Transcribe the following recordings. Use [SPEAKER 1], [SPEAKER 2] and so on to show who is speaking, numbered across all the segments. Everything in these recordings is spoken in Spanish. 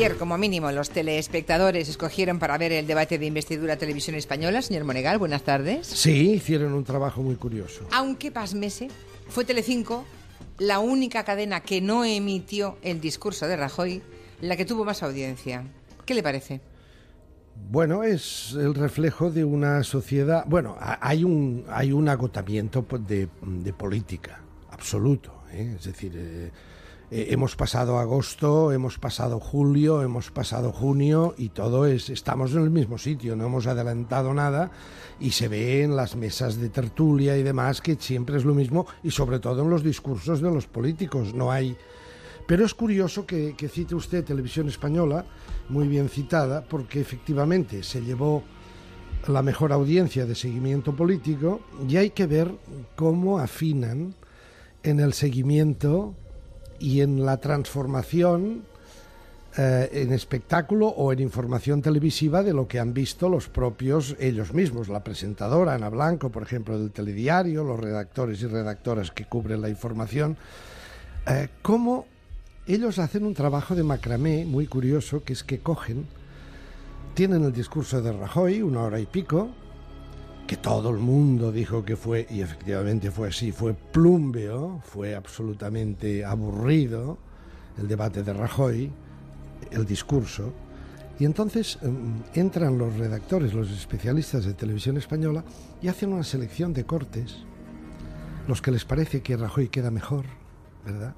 [SPEAKER 1] ayer, como mínimo, los teleespectadores escogieron para ver el debate de investidura televisión española. Señor Monegal, buenas tardes.
[SPEAKER 2] Sí, hicieron un trabajo muy curioso.
[SPEAKER 1] Aunque pasmese, fue Telecinco la única cadena que no emitió el discurso de Rajoy, la que tuvo más audiencia. ¿Qué le parece?
[SPEAKER 2] Bueno, es el reflejo de una sociedad. Bueno, hay un, hay un agotamiento de, de política absoluto. ¿eh? Es decir, eh, eh, hemos pasado agosto, hemos pasado julio, hemos pasado junio y todo es, estamos en el mismo sitio, no hemos adelantado nada y se ve en las mesas de tertulia y demás que siempre es lo mismo y sobre todo en los discursos de los políticos, no hay... Pero es curioso que, que cite usted Televisión Española, muy bien citada, porque efectivamente se llevó la mejor audiencia de seguimiento político y hay que ver cómo afinan en el seguimiento y en la transformación eh, en espectáculo o en información televisiva de lo que han visto los propios ellos mismos, la presentadora Ana Blanco, por ejemplo, del telediario, los redactores y redactoras que cubren la información, eh, cómo ellos hacen un trabajo de macramé muy curioso, que es que cogen, tienen el discurso de Rajoy, una hora y pico, que todo el mundo dijo que fue, y efectivamente fue así, fue plúmbeo, fue absolutamente aburrido el debate de Rajoy, el discurso, y entonces em, entran los redactores, los especialistas de televisión española, y hacen una selección de cortes, los que les parece que Rajoy queda mejor, ¿verdad?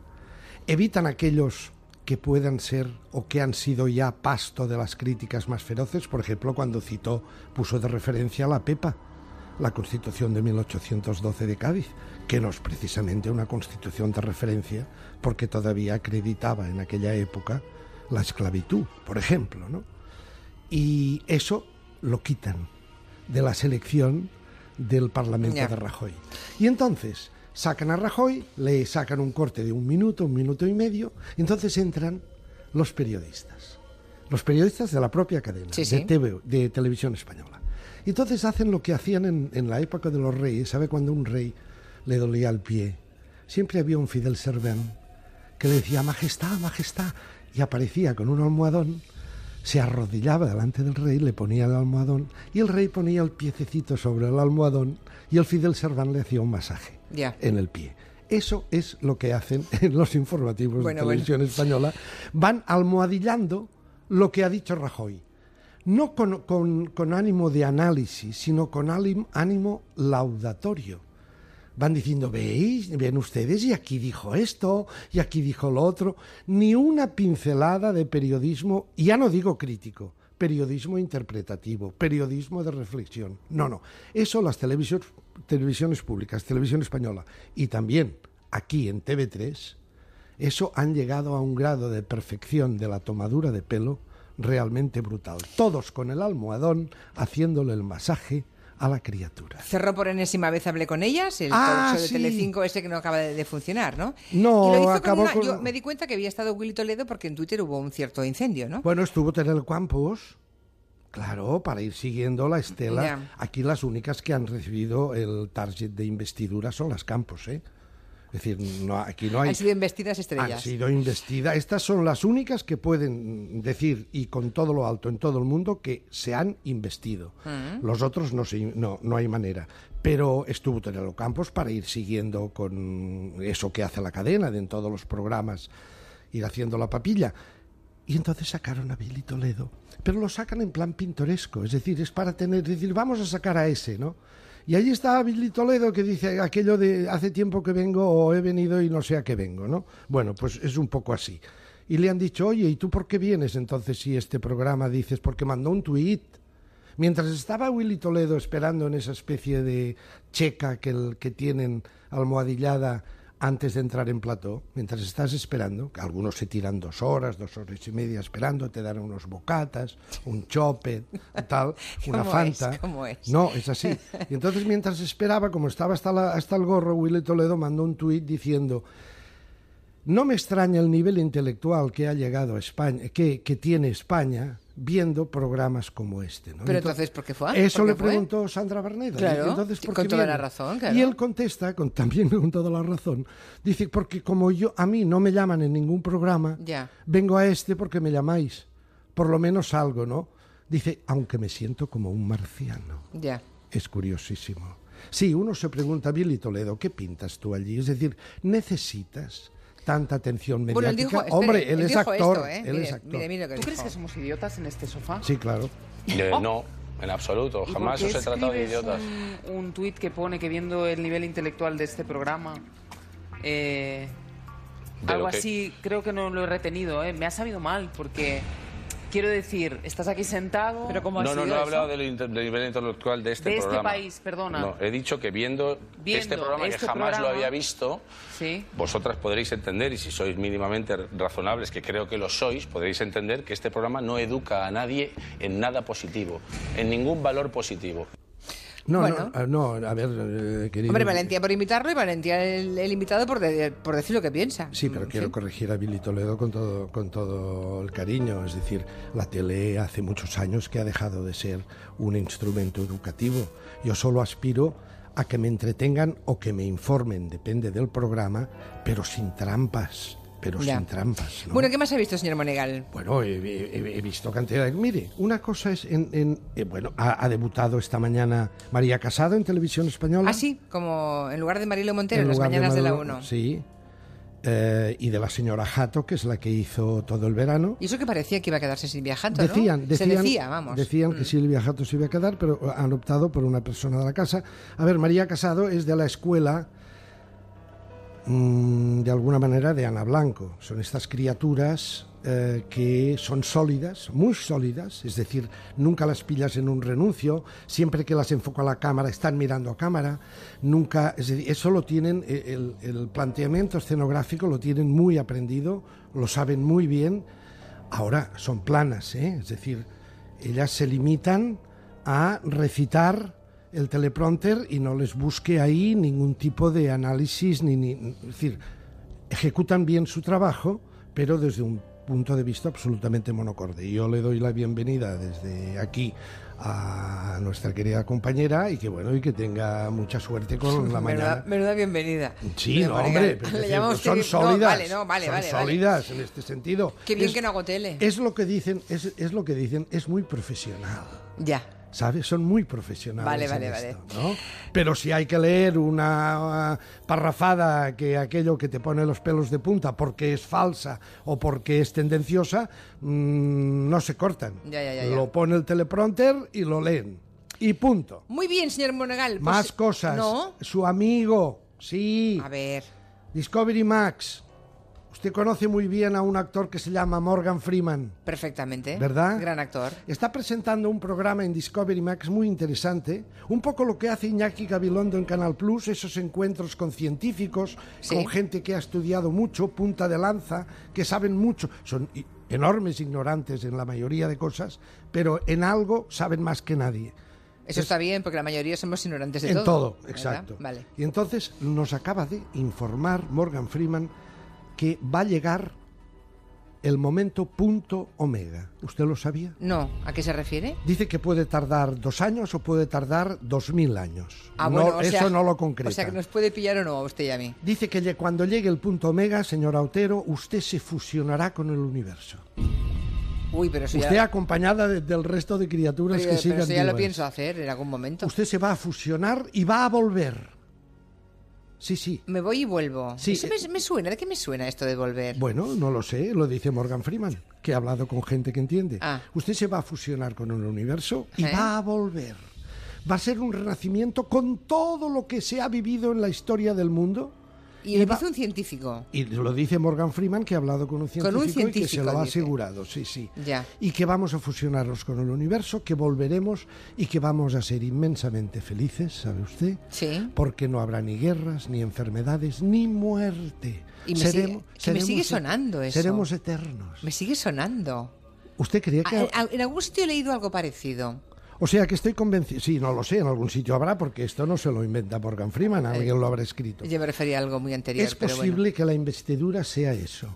[SPEAKER 2] Evitan aquellos que puedan ser o que han sido ya pasto de las críticas más feroces, por ejemplo, cuando citó, puso de referencia a la Pepa, la Constitución de 1812 de Cádiz, que no es precisamente una constitución de referencia porque todavía acreditaba en aquella época la esclavitud, por ejemplo, ¿no? Y eso lo quitan de la selección del Parlamento de Rajoy. Y entonces sacan a Rajoy, le sacan un corte de un minuto, un minuto y medio, y entonces entran los periodistas. Los periodistas de la propia cadena, De, TV, de televisión española. Y entonces hacen lo que hacían en, la época de los reyes. ¿Sabe cuando un rey le dolía el pie? Siempre había un fidel serván que le decía, Majestad, Majestad, y aparecía con un almohadón, se arrodillaba delante del rey, le ponía el almohadón, y el rey ponía el piececito sobre el almohadón, y el fidel serván le hacía un masaje en el pie. Eso es lo que hacen en los informativos de televisión española. Van almohadillando lo que ha dicho Rajoy no con, ánimo de análisis, sino con ánimo laudatorio. Van diciendo, veis, ven ustedes, y aquí dijo esto, y aquí dijo lo otro, ni una pincelada de periodismo, ya no digo crítico, periodismo interpretativo, periodismo de reflexión. No, no, eso las televisiones, televisiones públicas, televisión española, y también aquí en TV3, eso han llegado a un grado de perfección de la tomadura de pelo realmente brutal. Todos con el almohadón haciéndole el masaje a la criatura.
[SPEAKER 1] Cerró por enésima vez, hablé con ellas, el ah, de Telecinco ese que no acaba de, funcionar, ¿no?
[SPEAKER 2] No, acabó con
[SPEAKER 1] Yo me di cuenta que había estado Willy Toledo porque en Twitter hubo un cierto incendio, ¿no?
[SPEAKER 2] Bueno, estuvo Terel Campos, claro, para ir siguiendo la estela. Aquí las únicas que han recibido el target de investidura son las Campos, ¿eh? Es decir, no, aquí no hay...
[SPEAKER 1] Han sido investidas estrellas.
[SPEAKER 2] Han sido investidas. Estas son las únicas que pueden decir, y con todo lo alto en todo el mundo, que se han investido. Mm. Los otros no, no, no hay manera. Pero estuvo Terelo Campos para ir siguiendo con eso que hace la cadena de en todos los programas, ir haciendo la papilla. Y entonces sacaron a Billy Toledo. Pero lo sacan en plan pintoresco. Es decir, es para tener, decir, vamos a sacar a ese, ¿no? Y allí está Billy Toledo que dice aquello de hace tiempo que vengo o he venido y no sé a qué vengo, ¿no? Bueno, pues es un poco así. Y le han dicho, oye, ¿y tú por qué vienes entonces si este programa dices? Porque mandó un tuit. Mientras estaba Willy Toledo esperando en esa especie de checa que, el, que tienen almohadillada antes de entrar en plató, mientras estás esperando, que algunos se tiran dos horas, dos horas y media esperando, te dan unos bocatas, un chope, tal, una fanta. No, es así. Y entonces mientras esperaba, como estaba hasta, hasta el gorro, Willy Toledo mandó un tuit diciendo no me extraña el nivel intelectual que ha llegado a España, que, tiene España viendo programas como este.
[SPEAKER 1] ¿no? Pero entonces, ¿por qué fue?
[SPEAKER 2] Eso le preguntó Sandra Barneda.
[SPEAKER 1] Claro,
[SPEAKER 2] entonces,
[SPEAKER 1] con toda la razón. Claro.
[SPEAKER 2] Y él contesta, con, también con toda la razón, dice, porque como yo a mí no me llaman en ningún programa, vengo a este porque me llamáis. por lo menos algo, ¿no? Dice, aunque me siento como un marciano.
[SPEAKER 1] Ya.
[SPEAKER 2] Es curiosísimo. Sí, uno se pregunta, Billy Toledo, ¿qué pintas tú allí? Es decir, necesitas tanta atención mediática.
[SPEAKER 1] Bueno, él dijo, espere,
[SPEAKER 2] Hombre, él, es
[SPEAKER 1] dijo
[SPEAKER 2] actor.
[SPEAKER 1] esto, ¿eh?
[SPEAKER 2] él
[SPEAKER 1] Mire,
[SPEAKER 2] es actor.
[SPEAKER 1] mire, mire lo que
[SPEAKER 3] ¿Tú crees que somos idiotas en este sofá?
[SPEAKER 2] Sí, claro.
[SPEAKER 4] Eh, no, en absoluto.
[SPEAKER 3] ¿Y
[SPEAKER 4] Jamás os he tratado de idiotas.
[SPEAKER 3] Un, un tuit que pone que viendo el nivel intelectual de este programa, eh,
[SPEAKER 4] De
[SPEAKER 3] algo
[SPEAKER 4] que-
[SPEAKER 3] así, creo que no lo he retenido. ¿eh? Me ha sabido mal porque, quiero decir, estás aquí sentado.
[SPEAKER 1] Pero ¿cómo ha
[SPEAKER 4] No, no, no he hablado del, del nivel intelectual de este
[SPEAKER 3] De este
[SPEAKER 4] programa.
[SPEAKER 3] país, perdona.
[SPEAKER 4] No, he dicho que viendo,
[SPEAKER 3] Viendo
[SPEAKER 4] este programa
[SPEAKER 3] este
[SPEAKER 4] que jamás lo había visto,
[SPEAKER 3] Sí.
[SPEAKER 4] vosotras podréis entender, y si sois mínimamente razonables, que creo que lo sois, podréis entender que este programa no educa a nadie en nada positivo, en ningún valor positivo.
[SPEAKER 2] No,
[SPEAKER 1] Bueno.
[SPEAKER 2] no, ah, no, a ver, eh, querido.
[SPEAKER 1] Hombre, valentía por invitarlo y valentía el, el invitado por, de- por decir lo que piensa.
[SPEAKER 2] Sí, pero quiero corregir a Billy Toledo con todo, con todo el cariño. Es decir, la tele hace muchos años que ha dejado de ser un instrumento educativo. Yo solo aspiro a que me entretengan o que me informen, depende del programa, pero sin trampas, pero
[SPEAKER 1] Ya.
[SPEAKER 2] sin trampas. ¿no?
[SPEAKER 1] Bueno, ¿qué más ha visto, señor Monegal?
[SPEAKER 2] Bueno, he, he- he visto cantidad de... Mire, una cosa es... En, en- eh, bueno, ha, ha debutado esta mañana María Casado en Televisión Española.
[SPEAKER 1] Así, como en lugar de Marilo Montero, en,
[SPEAKER 2] En
[SPEAKER 1] las
[SPEAKER 2] de
[SPEAKER 1] mañanas de, la
[SPEAKER 2] Manolo-
[SPEAKER 1] 1.
[SPEAKER 2] Sí. Eh, y de la señora Jato, que es la que hizo todo el verano.
[SPEAKER 1] Y eso que parecía que iba a quedarse sin viajando, ¿no?
[SPEAKER 2] Decían, decían,
[SPEAKER 1] Se decía, vamos. Mm.
[SPEAKER 2] decían que Silvia Jato se iba a quedar, pero han optado por una persona de la casa. A ver, María Casado es de la escuela, mm, de alguna manera, de Ana Blanco. Son estas criaturas eh, que son sólidas, muy sólidas, es decir, nunca las pillas en un renuncio, siempre que las enfoca la cámara están mirando a cámara, nunca, es decir, eso lo tienen, eh, el, el planteamiento escenográfico lo tienen muy aprendido, lo saben muy bien. Ahora son planas, ¿eh? es decir, ellas se limitan a recitar el teleprompter y no les busque ahí ningún tipo de análisis, ni, ni- es decir, ejecutan bien su trabajo, pero desde un punto de vista absolutamente monocorde. Yo le doy la bienvenida desde aquí a nuestra querida compañera y que bueno y que tenga mucha suerte con la
[SPEAKER 1] Menuda,
[SPEAKER 2] mañana.
[SPEAKER 1] menuda bienvenida.
[SPEAKER 2] Sí, no, hombre, pero
[SPEAKER 1] Le
[SPEAKER 2] decir, son sólidas.
[SPEAKER 1] No, vale, no, vale,
[SPEAKER 2] son
[SPEAKER 1] vale. vale.
[SPEAKER 2] sólidas en este sentido.
[SPEAKER 1] Qué bien
[SPEAKER 2] Es-
[SPEAKER 1] que no hago tele.
[SPEAKER 2] Es lo que dicen, es, es lo que dicen, es muy profesional.
[SPEAKER 1] Ya.
[SPEAKER 2] ¿Sabes? Son muy profesionales.
[SPEAKER 1] Vale,
[SPEAKER 2] en
[SPEAKER 1] vale, vale.
[SPEAKER 2] esto, ¿no? Pero si hay que leer una uh, parrafada que aquello que te pone los pelos de punta porque es falsa o porque es tendenciosa, mm, no se cortan.
[SPEAKER 1] Ya, ya, ya, ya.
[SPEAKER 2] Lo pone el teleprompter y lo leen. Y punto.
[SPEAKER 1] Muy bien, señor Monegal. Pues-
[SPEAKER 2] Más cosas.
[SPEAKER 1] No.
[SPEAKER 2] Su amigo, sí.
[SPEAKER 1] A ver.
[SPEAKER 2] Discovery Max. Usted conoce muy bien a un actor que se llama Morgan Freeman.
[SPEAKER 1] Perfectamente.
[SPEAKER 2] ¿Verdad?
[SPEAKER 1] Gran actor.
[SPEAKER 2] Está presentando un programa en Discovery Max muy interesante, un poco lo que hace Iñaki Gabilondo en Canal Plus, esos encuentros con científicos,
[SPEAKER 1] Sí.
[SPEAKER 2] con gente que ha estudiado mucho, punta de lanza, que saben mucho, son enormes ignorantes en la mayoría de cosas, pero en algo saben más que nadie.
[SPEAKER 1] Eso está bien, porque la mayoría somos ignorantes de
[SPEAKER 2] en
[SPEAKER 1] todo.
[SPEAKER 2] todo,
[SPEAKER 1] ¿verdad?
[SPEAKER 2] exacto.
[SPEAKER 1] Vale.
[SPEAKER 2] Y entonces nos acaba de informar Morgan Freeman que va a llegar el momento punto omega. ¿Usted lo sabía?
[SPEAKER 1] No, ¿a qué se refiere?
[SPEAKER 2] Dice que puede tardar dos años o puede tardar dos mil años.
[SPEAKER 1] Ah,
[SPEAKER 2] No,
[SPEAKER 1] bueno, o
[SPEAKER 2] eso
[SPEAKER 1] sea-
[SPEAKER 2] no lo concreta.
[SPEAKER 1] O sea, que nos puede pillar o no a usted y a mí.
[SPEAKER 2] Dice que cuando llegue el punto omega, señor Autero, usted se fusionará con el universo.
[SPEAKER 1] Uy, pero eso
[SPEAKER 2] Usted
[SPEAKER 1] ya,
[SPEAKER 2] acompañada de- del resto de criaturas que
[SPEAKER 1] pero
[SPEAKER 2] sigan
[SPEAKER 1] eso ya lo pienso hacer en algún momento.
[SPEAKER 2] Usted se va a fusionar y va a volver. Sí, sí.
[SPEAKER 1] Me voy y vuelvo.
[SPEAKER 2] Sí,
[SPEAKER 1] Eso me, me suena. ¿De qué me suena esto de volver?
[SPEAKER 2] Bueno, no lo sé, lo dice Morgan Freeman, que ha hablado con gente que entiende.
[SPEAKER 1] Ah.
[SPEAKER 2] Usted se va a fusionar con el universo y
[SPEAKER 1] ¿Eh?
[SPEAKER 2] va a volver. Va a ser un renacimiento con todo lo que se ha vivido en la historia del mundo.
[SPEAKER 1] Y
[SPEAKER 2] va-
[SPEAKER 1] dice un científico.
[SPEAKER 2] Y lo dice Morgan Freeman, que ha hablado con un científico,
[SPEAKER 1] un
[SPEAKER 2] y que se
[SPEAKER 1] científico,
[SPEAKER 2] lo ha asegurado, sí, sí.
[SPEAKER 1] Ya.
[SPEAKER 2] Y que vamos a fusionarnos con el universo, que volveremos y que vamos a ser inmensamente felices, ¿sabe usted?
[SPEAKER 1] Sí.
[SPEAKER 2] Porque no habrá ni guerras, ni enfermedades, ni muerte.
[SPEAKER 1] Y me sigue- me sigue sonando eso.
[SPEAKER 2] Seremos eternos.
[SPEAKER 1] Me sigue sonando.
[SPEAKER 2] ¿Usted creía que.?
[SPEAKER 1] A- a- en algún sitio he leído algo parecido.
[SPEAKER 2] O sea que estoy convencido. Sí, no lo sé, en algún sitio habrá, porque esto no se lo inventa Morgan Freeman, alguien lo habrá escrito.
[SPEAKER 1] Yo me refería a algo muy anterior,
[SPEAKER 2] Es
[SPEAKER 1] pero
[SPEAKER 2] posible
[SPEAKER 1] bueno.
[SPEAKER 2] que la investidura sea eso,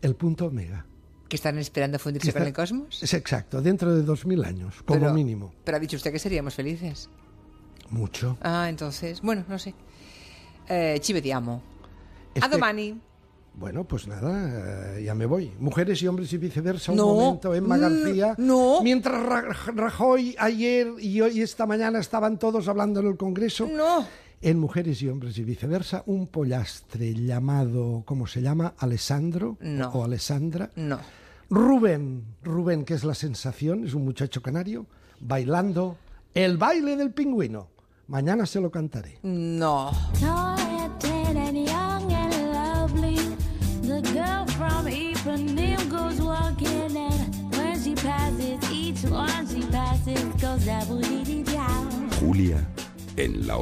[SPEAKER 2] el punto omega.
[SPEAKER 1] ¿Que están esperando fundirse con el cosmos?
[SPEAKER 2] Es exacto, dentro de dos mil años, como
[SPEAKER 1] Pero-
[SPEAKER 2] mínimo.
[SPEAKER 1] Pero ha dicho usted que seríamos felices.
[SPEAKER 2] Mucho.
[SPEAKER 1] Ah, entonces, bueno, no sé. Eh, ci vediamo.
[SPEAKER 2] Este-
[SPEAKER 1] A domani.
[SPEAKER 2] Bueno, pues nada, eh, ya me voy. Mujeres y hombres y viceversa, un
[SPEAKER 1] No,
[SPEAKER 2] momento, Emma
[SPEAKER 1] mm,
[SPEAKER 2] García.
[SPEAKER 1] no.
[SPEAKER 2] Mientras Ra- Rajoy ayer y hoy esta mañana estaban todos hablando en el Congreso.
[SPEAKER 1] No.
[SPEAKER 2] En Mujeres y Hombres y Viceversa, un pollastre llamado, ¿cómo se llama? Alessandro
[SPEAKER 1] No.
[SPEAKER 2] o Alessandra.
[SPEAKER 1] No.
[SPEAKER 2] Rubén, Rubén, que es la sensación, es un muchacho canario, bailando el baile del pingüino. Mañana se lo cantaré.
[SPEAKER 1] No.
[SPEAKER 5] From Ipanema goes walking and when she passes, each one she passes goes down.
[SPEAKER 6] Julia en la onda.